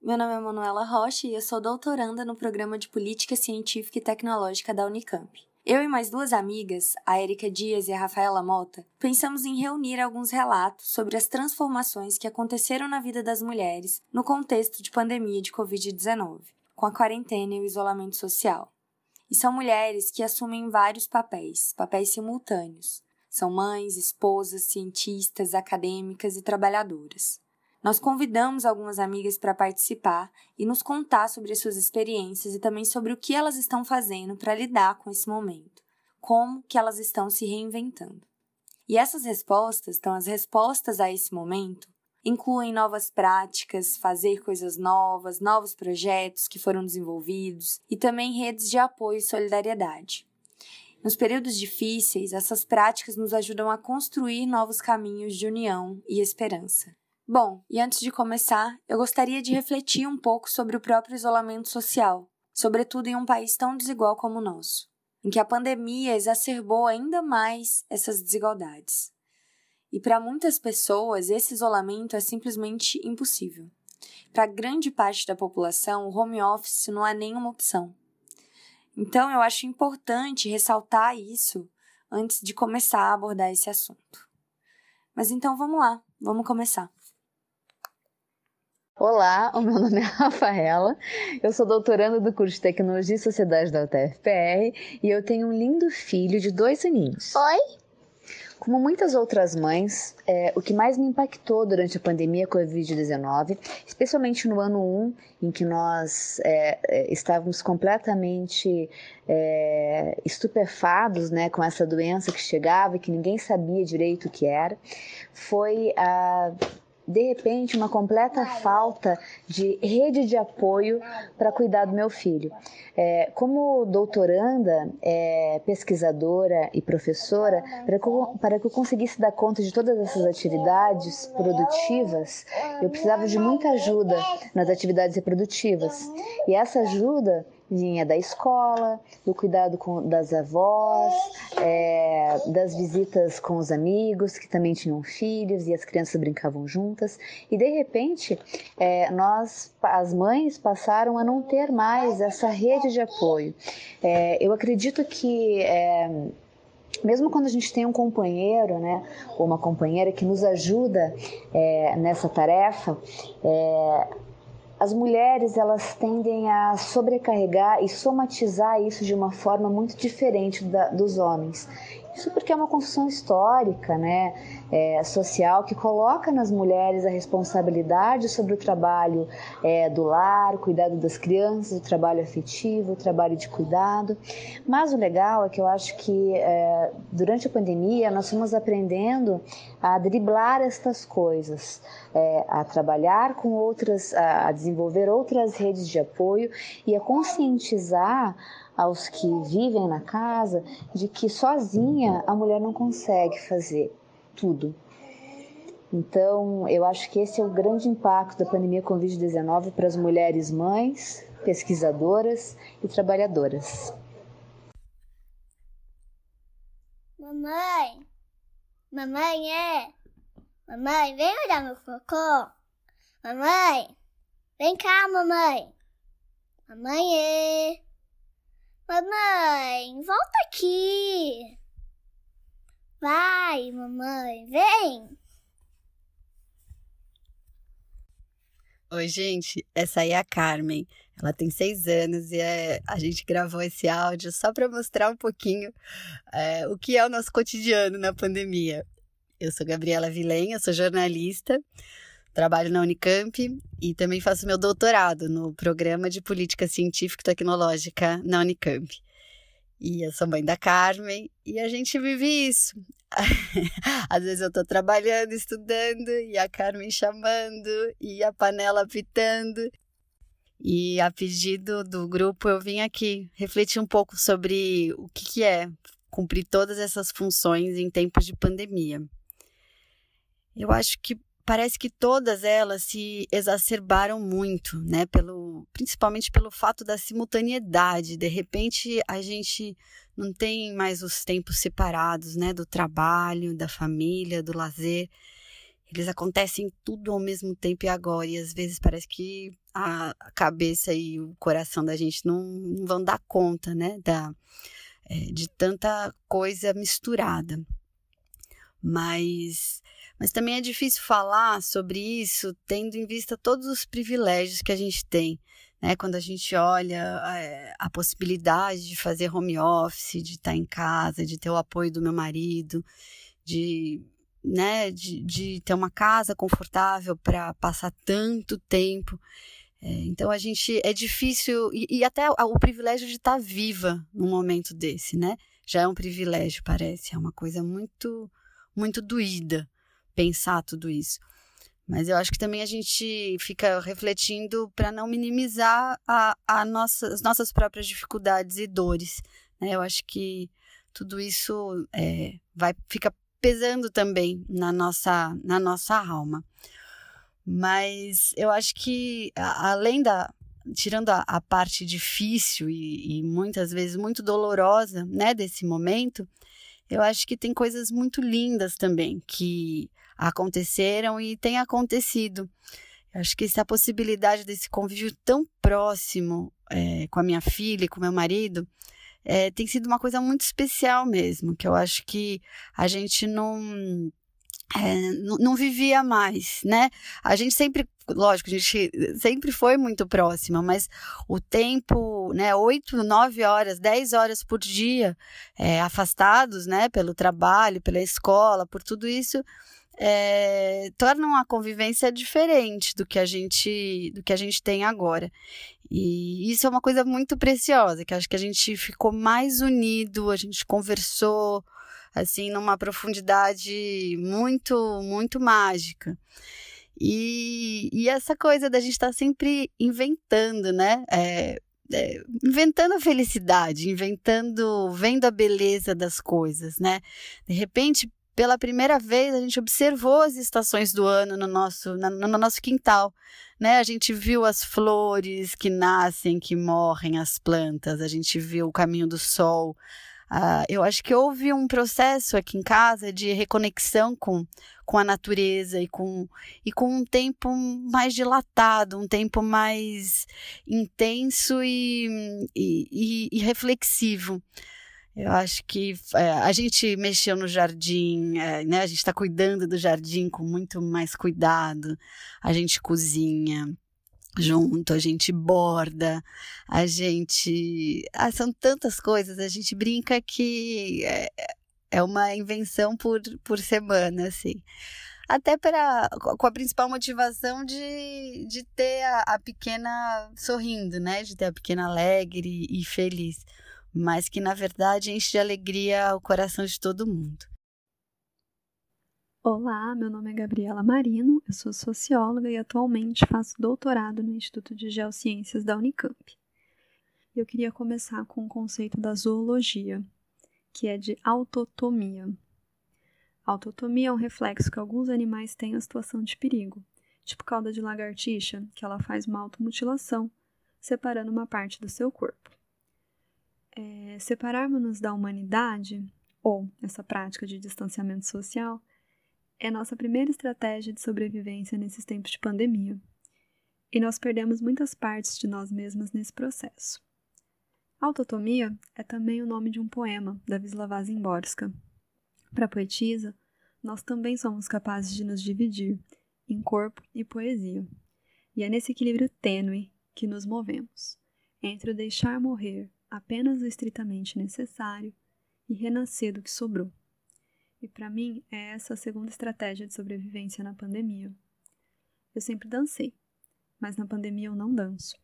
meu nome é Manuela Rocha e eu sou doutoranda no programa de Política Científica e Tecnológica da Unicamp. Eu e mais duas amigas, a Erika Dias e a Rafaela Mota, pensamos em reunir alguns relatos sobre as transformações que aconteceram na vida das mulheres no contexto de pandemia de Covid-19, com a quarentena e o isolamento social. E são mulheres que assumem vários papéis, papéis simultâneos. São mães, esposas, cientistas, acadêmicas e trabalhadoras. Nós convidamos algumas amigas para participar e nos contar sobre as suas experiências e também sobre o que elas estão fazendo para lidar com esse momento, como que elas estão se reinventando. E essas respostas, então as respostas a esse momento, incluem novas práticas, fazer coisas novas, novos projetos que foram desenvolvidos e também redes de apoio e solidariedade. Nos períodos difíceis, essas práticas nos ajudam a construir novos caminhos de união e esperança. Bom, e antes de começar, eu gostaria de refletir um pouco sobre o próprio isolamento social, sobretudo em um país tão desigual como o nosso, em que a pandemia exacerbou ainda mais essas desigualdades. E para muitas pessoas, esse isolamento é simplesmente impossível. Para grande parte da população, o home office não é nenhuma opção. Então, eu acho importante ressaltar isso antes de começar a abordar esse assunto. Mas então vamos lá, vamos começar. Olá, o meu nome é Rafaela, eu sou doutoranda do curso de Tecnologia e Sociedade da UTFPR e eu tenho um lindo filho de dois aninhos. Oi! Como muitas outras mães, é, o que mais me impactou durante a pandemia Covid-19, especialmente no ano 1, em que nós é, é, estávamos completamente é, estupefados né, com essa doença que chegava e que ninguém sabia direito o que era, foi a de repente, uma completa falta de rede de apoio para cuidar do meu filho. É, como doutoranda, é, pesquisadora e professora, para que, eu, para que eu conseguisse dar conta de todas essas atividades produtivas, eu precisava de muita ajuda nas atividades reprodutivas. E essa ajuda vinha da escola, do cuidado com, das avós, é, das visitas com os amigos que também tinham filhos e as crianças brincavam juntas. E de repente, é, nós, as mães, passaram a não ter mais essa rede de apoio. É, eu acredito que é, mesmo quando a gente tem um companheiro, né, ou uma companheira que nos ajuda é, nessa tarefa, é, as mulheres elas tendem a sobrecarregar e somatizar isso de uma forma muito diferente da, dos homens. Isso porque é uma construção histórica, né, é, social, que coloca nas mulheres a responsabilidade sobre o trabalho é, do lar, o cuidado das crianças, o trabalho afetivo, o trabalho de cuidado. Mas o legal é que eu acho que é, durante a pandemia nós fomos aprendendo a driblar estas coisas, é, a trabalhar com outras, a desenvolver outras redes de apoio e a conscientizar aos que vivem na casa de que sozinha a mulher não consegue fazer tudo. Então, eu acho que esse é o grande impacto da pandemia Covid-19 para as mulheres mães, pesquisadoras e trabalhadoras. Mamãe, mamãe é. Mamãe, vem olhar meu cocô. Mamãe, vem cá, mamãe. Mamãe é. Mamãe, volta aqui. Vai, mamãe, vem. Oi, gente, essa aí é a Carmen. Ela tem seis anos e é, a gente gravou esse áudio só para mostrar um pouquinho é, o que é o nosso cotidiano na pandemia. Eu sou Gabriela Vilen, sou jornalista, trabalho na Unicamp e também faço meu doutorado no Programa de Política Científica e Tecnológica na Unicamp. E eu sou mãe da Carmen e a gente vive isso. Às vezes eu tô trabalhando, estudando e a Carmen chamando e a panela apitando. E a pedido do grupo, eu vim aqui refletir um pouco sobre o que, que é cumprir todas essas funções em tempos de pandemia. Eu acho que parece que todas elas se exacerbaram muito, né? Pelo, principalmente pelo fato da simultaneidade. De repente, a gente não tem mais os tempos separados, né? Do trabalho, da família, do lazer. Eles acontecem tudo ao mesmo tempo e agora. E às vezes parece que a cabeça e o coração da gente não, não vão dar conta, né? Da, é, de tanta coisa misturada. Mas mas também é difícil falar sobre isso tendo em vista todos os privilégios que a gente tem. Né? Quando a gente olha é, a possibilidade de fazer home office, de estar em casa, de ter o apoio do meu marido, de, né, de, de ter uma casa confortável para passar tanto tempo. É, então a gente é difícil e, e até o, o privilégio de estar viva num momento desse, né? Já é um privilégio, parece, é uma coisa muito muito doída pensar tudo isso. Mas eu acho que também a gente fica refletindo para não minimizar a, a nossa, as nossas próprias dificuldades e dores. Né? Eu acho que tudo isso é, vai fica pesando também na nossa, na nossa alma. Mas eu acho que, além da. Tirando a, a parte difícil e, e muitas vezes muito dolorosa né, desse momento, eu acho que tem coisas muito lindas também que aconteceram e têm acontecido. Eu acho que essa possibilidade desse convívio tão próximo é, com a minha filha e com meu marido é, tem sido uma coisa muito especial mesmo, que eu acho que a gente não é, não, vivia mais, né? A gente sempre, lógico, a gente sempre foi muito próxima, mas o tempo, né, oito, nove horas, dez horas por dia, é, afastados, né, pelo trabalho, pela escola, por tudo isso, é, tornam a convivência diferente do que a gente do que a gente tem agora. E isso é uma coisa muito preciosa, que acho que a gente ficou mais unido, a gente conversou, assim, numa profundidade muito, muito mágica. E, e essa coisa da gente estar tá sempre inventando, né? É, é, inventando a felicidade, inventando, vendo a beleza das coisas, né? De repente, pela primeira vez, a gente observou as estações do ano no nosso, na, no nosso quintal, né? A gente viu as flores que nascem, que morrem, as plantas, a gente viu o caminho do sol, Uh, eu acho que houve um processo aqui em casa de reconexão com, com a natureza e com, e com um tempo mais dilatado, um tempo mais intenso e, e, e, e reflexivo. Eu acho que é, a gente mexeu no jardim, é, né? A gente está cuidando do jardim com muito mais cuidado. A gente cozinha, junto, a gente borda, a gente. Ah, são tantas coisas, a gente brinca que é, é uma invenção por, por semana, assim. Até para, com a principal motivação de, de ter a, a pequena sorrindo, né? De ter a pequena alegre e feliz. Mas que, na verdade, enche de alegria o coração de todo mundo. Olá, meu nome é Gabriela Marino, eu sou socióloga e atualmente faço doutorado no Instituto de Geociências da Unicamp. Eu queria começar com o conceito da zoologia, que é de autotomia. autotomia é um reflexo que alguns animais têm à situação de perigo, tipo cauda de lagartixa, que ela faz uma automutilação, separando uma parte do seu corpo. É, Separarmos-nos da humanidade, ou essa prática de distanciamento social, é nossa primeira estratégia de sobrevivência nesses tempos de pandemia. E nós perdemos muitas partes de nós mesmas nesse processo. Autotomia é também o nome de um poema da Wisława Szymborska. Para a poetisa, nós também somos capazes de nos dividir em corpo e poesia. E é nesse equilíbrio tênue que nos movemos, entre o deixar morrer apenas o estritamente necessário e renascer do que sobrou. E para mim é essa a segunda estratégia de sobrevivência na pandemia. Eu sempre dancei, mas na pandemia eu não danço.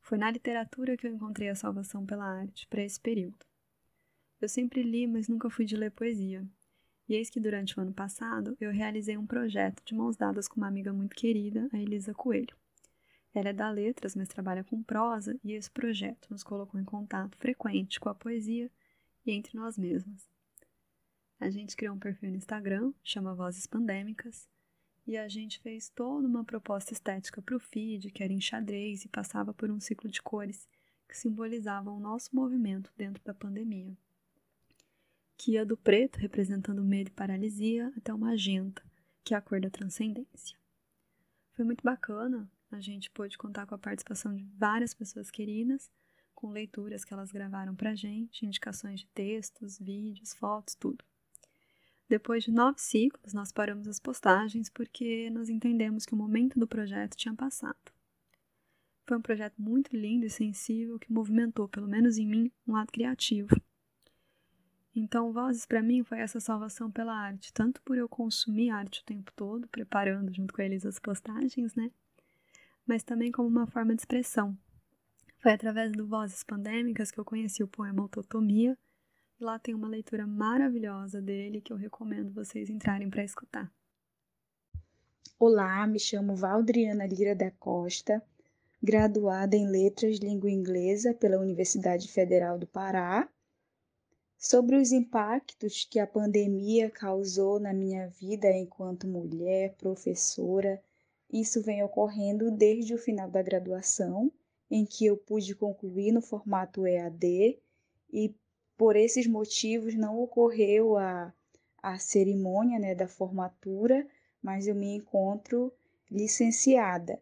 Foi na literatura que eu encontrei a salvação pela arte para esse período. Eu sempre li, mas nunca fui de ler poesia. E eis que durante o ano passado eu realizei um projeto de mãos dadas com uma amiga muito querida, a Elisa Coelho. Ela é da letras, mas trabalha com prosa, e esse projeto nos colocou em contato frequente com a poesia e entre nós mesmas. A gente criou um perfil no Instagram, chama Vozes Pandêmicas, e a gente fez toda uma proposta estética para o feed, que era em xadrez e passava por um ciclo de cores que simbolizavam o nosso movimento dentro da pandemia. Que ia do preto, representando medo e paralisia, até o magenta, que é a cor da transcendência. Foi muito bacana, a gente pôde contar com a participação de várias pessoas queridas, com leituras que elas gravaram para a gente, indicações de textos, vídeos, fotos, tudo. Depois de nove ciclos, nós paramos as postagens porque nós entendemos que o momento do projeto tinha passado. Foi um projeto muito lindo e sensível que movimentou, pelo menos em mim, um lado criativo. Então, Vozes para mim foi essa salvação pela arte, tanto por eu consumir arte o tempo todo, preparando junto com eles as postagens, né? Mas também como uma forma de expressão. Foi através do Vozes Pandêmicas que eu conheci o poema Autotomia Lá tem uma leitura maravilhosa dele que eu recomendo vocês entrarem para escutar. Olá, me chamo Valdriana Lira da Costa, graduada em Letras Língua Inglesa pela Universidade Federal do Pará. Sobre os impactos que a pandemia causou na minha vida enquanto mulher, professora, isso vem ocorrendo desde o final da graduação, em que eu pude concluir no formato EAD e por esses motivos não ocorreu a, a cerimônia né, da formatura, mas eu me encontro licenciada.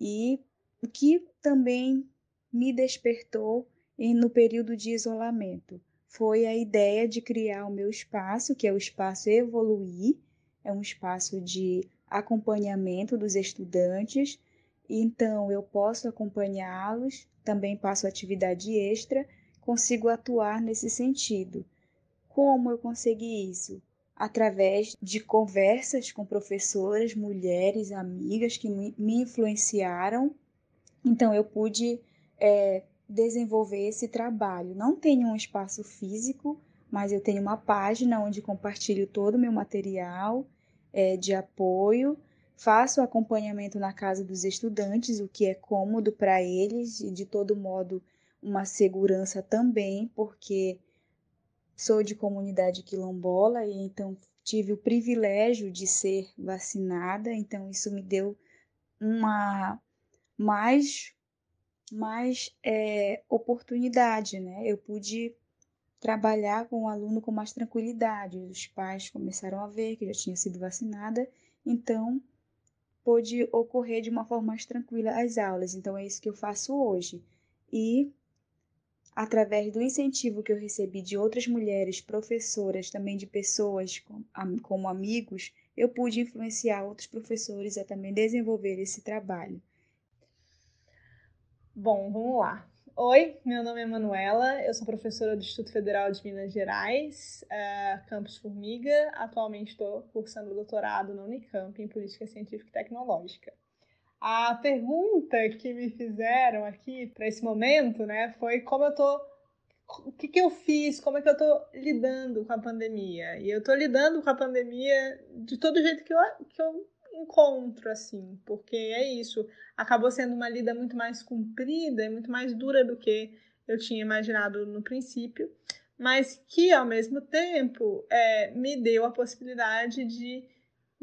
E o que também me despertou no período de isolamento foi a ideia de criar o meu espaço, que é o espaço Evoluir, é um espaço de acompanhamento dos estudantes. Então, eu posso acompanhá-los, também passo atividade extra consigo atuar nesse sentido. Como eu consegui isso? Através de conversas com professoras, mulheres, amigas que me influenciaram. Então, eu pude é, desenvolver esse trabalho. Não tenho um espaço físico, mas eu tenho uma página onde compartilho todo o meu material é, de apoio. Faço acompanhamento na casa dos estudantes, o que é cômodo para eles e de todo modo uma segurança também, porque sou de comunidade quilombola e então tive o privilégio de ser vacinada, então isso me deu uma mais mais é, oportunidade, né? Eu pude trabalhar com o aluno com mais tranquilidade. Os pais começaram a ver que já tinha sido vacinada, então pôde ocorrer de uma forma mais tranquila as aulas. Então é isso que eu faço hoje. E através do incentivo que eu recebi de outras mulheres, professoras, também de pessoas como amigos, eu pude influenciar outros professores a também desenvolver esse trabalho. Bom, vamos lá. Oi, meu nome é Manuela, eu sou professora do Instituto Federal de Minas Gerais, é, Campus Formiga. Atualmente estou cursando doutorado na Unicamp em Política Científica e Tecnológica. A pergunta que me fizeram aqui para esse momento, né, foi como eu tô o que, que eu fiz, como é que eu tô lidando com a pandemia. E eu tô lidando com a pandemia de todo jeito que eu, que eu encontro, assim, porque é isso. Acabou sendo uma lida muito mais comprida e muito mais dura do que eu tinha imaginado no princípio, mas que, ao mesmo tempo, é, me deu a possibilidade de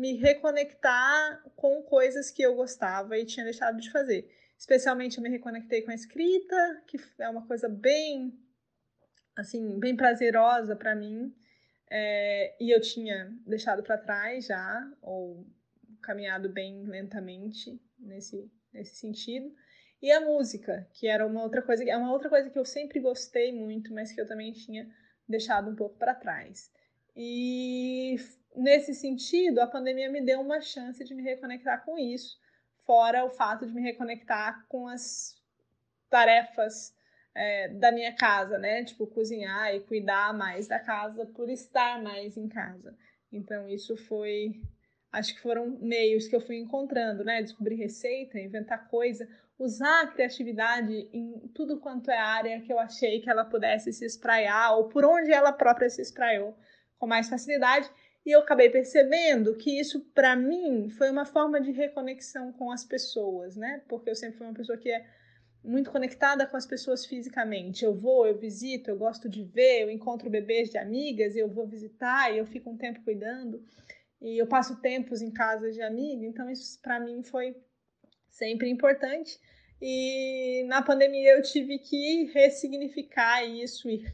me reconectar com coisas que eu gostava e tinha deixado de fazer. Especialmente eu me reconectei com a escrita, que é uma coisa bem, assim, bem prazerosa para mim. É, e eu tinha deixado para trás já, ou caminhado bem lentamente nesse, nesse sentido. E a música, que era uma outra coisa, é uma outra coisa que eu sempre gostei muito, mas que eu também tinha deixado um pouco para trás. E nesse sentido, a pandemia me deu uma chance de me reconectar com isso, fora o fato de me reconectar com as tarefas é, da minha casa, né? Tipo, cozinhar e cuidar mais da casa por estar mais em casa. Então, isso foi. Acho que foram meios que eu fui encontrando, né? Descobrir receita, inventar coisa, usar a criatividade em tudo quanto é área que eu achei que ela pudesse se espraiar, ou por onde ela própria se espraiou com mais facilidade E eu acabei percebendo que isso, para mim, foi uma forma de reconexão com as pessoas, né? Porque eu sempre fui uma pessoa que é muito conectada com as pessoas fisicamente. Eu vou, eu visito, eu gosto de ver, eu encontro bebês de amigas, eu vou visitar e eu fico um tempo cuidando. E eu passo tempos em casa de amiga, então isso para mim foi sempre importante. E na pandemia eu tive que ressignificar isso e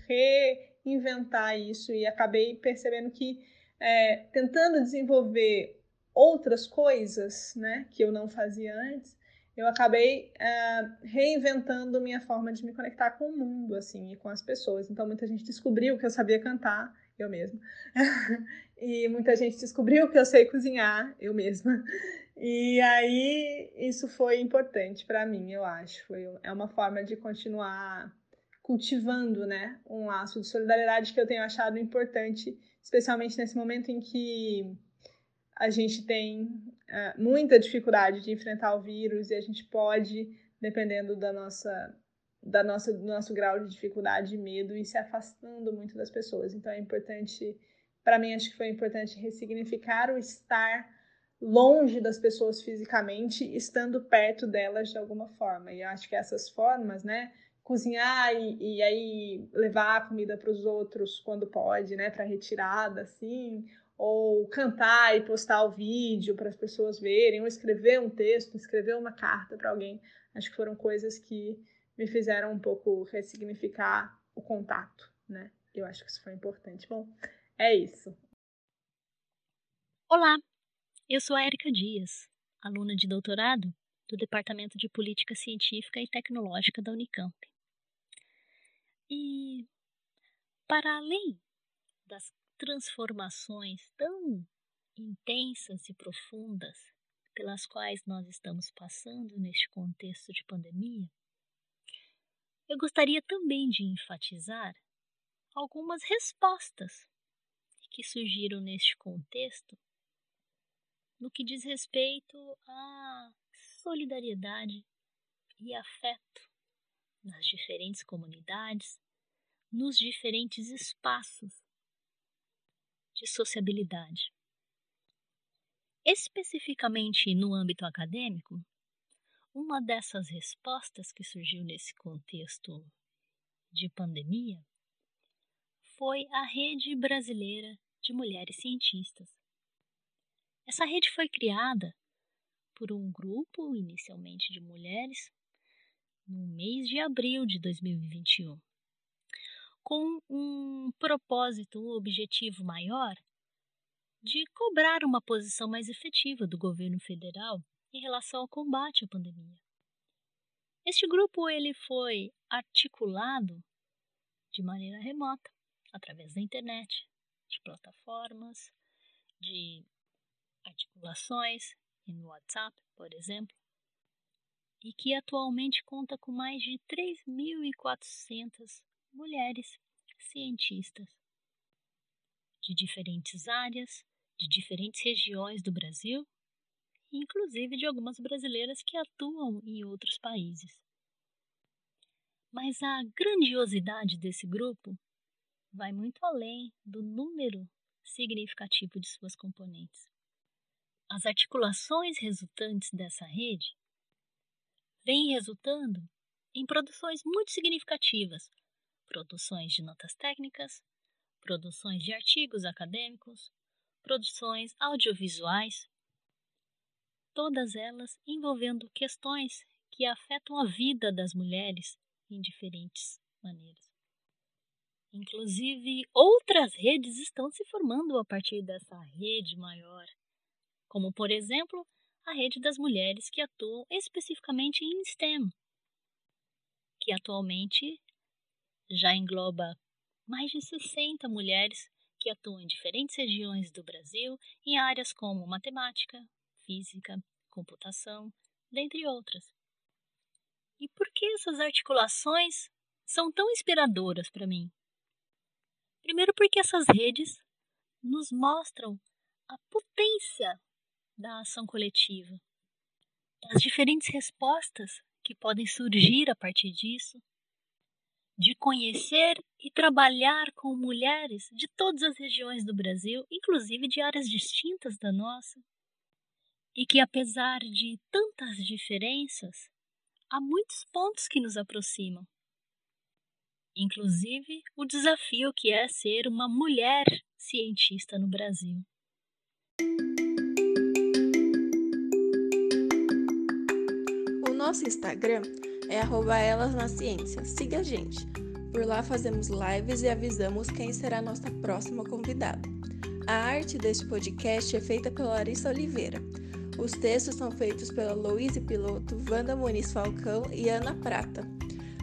reinventar isso, e acabei percebendo que é, tentando desenvolver outras coisas né, que eu não fazia antes, eu acabei é, reinventando minha forma de me conectar com o mundo assim e com as pessoas. Então muita gente descobriu que eu sabia cantar, eu mesma. e muita gente descobriu que eu sei cozinhar, eu mesma. E aí isso foi importante para mim, eu acho. Foi, é uma forma de continuar cultivando, né, um laço de solidariedade que eu tenho achado importante, especialmente nesse momento em que a gente tem uh, muita dificuldade de enfrentar o vírus e a gente pode, dependendo da nossa da nossa, do nosso grau de dificuldade e medo e se afastando muito das pessoas. Então é importante, para mim acho que foi importante ressignificar o estar longe das pessoas fisicamente, estando perto delas de alguma forma. E acho que essas formas, né, cozinhar e, e aí levar a comida para os outros quando pode, né, para retirada, assim, ou cantar e postar o vídeo para as pessoas verem, ou escrever um texto, escrever uma carta para alguém. Acho que foram coisas que me fizeram um pouco ressignificar o contato, né? Eu acho que isso foi importante. Bom, é isso. Olá, eu sou a Erika Dias, aluna de doutorado do Departamento de Política Científica e Tecnológica da Unicamp. E, para além das transformações tão intensas e profundas pelas quais nós estamos passando neste contexto de pandemia, eu gostaria também de enfatizar algumas respostas que surgiram neste contexto no que diz respeito à solidariedade e afeto nas diferentes comunidades, nos diferentes espaços de sociabilidade. Especificamente no âmbito acadêmico, uma dessas respostas que surgiu nesse contexto de pandemia foi a Rede Brasileira de Mulheres Cientistas, essa rede foi criada por um grupo, inicialmente de mulheres, no mês de abril de 2021, com um propósito, um objetivo maior de cobrar uma posição mais efetiva do governo federal em relação ao combate à pandemia. Este grupo ele foi articulado de maneira remota, através da internet, de plataformas, de articulações no WhatsApp, por exemplo, e que atualmente conta com mais de 3.400 mulheres cientistas de diferentes áreas, de diferentes regiões do Brasil, inclusive de algumas brasileiras que atuam em outros países. Mas a grandiosidade desse grupo vai muito além do número significativo de suas componentes. As articulações resultantes dessa rede vêm resultando em produções muito significativas, produções de notas técnicas, produções de artigos acadêmicos, produções audiovisuais, todas elas envolvendo questões que afetam a vida das mulheres em diferentes maneiras. Inclusive, outras redes estão se formando a partir dessa rede maior como, por exemplo, a rede das mulheres que atuam especificamente em STEM, que atualmente já engloba mais de 60 mulheres que atuam em diferentes regiões do Brasil em áreas como matemática, física, computação, dentre outras. E por que essas articulações são tão inspiradoras para mim? Primeiro, porque essas redes nos mostram a potência da ação coletiva, das diferentes respostas que podem surgir a partir disso, de conhecer e trabalhar com mulheres de todas as regiões do Brasil, inclusive de áreas distintas da nossa, e que apesar de tantas diferenças, há muitos pontos que nos aproximam. Inclusive o desafio que é ser uma mulher cientista no Brasil. Nosso Instagram é elas na ciência. Siga a gente. Por lá fazemos lives e avisamos quem será a nossa próxima convidada. A arte deste podcast é feita pela Larissa Oliveira. Os textos são feitos pela Louise Piloto, Wanda Muniz Falcão e Ana Prata.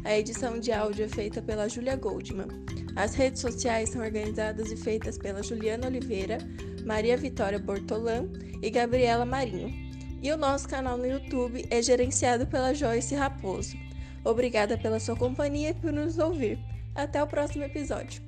A edição de áudio é feita pela Julia Goldman. As redes sociais são organizadas e feitas pela Juliana Oliveira, Maria Vitória Bortolan e Gabriela Marinho. E o nosso canal no YouTube é gerenciado pela Joyce Raposo. Obrigada pela sua companhia e por nos ouvir. Até o próximo episódio.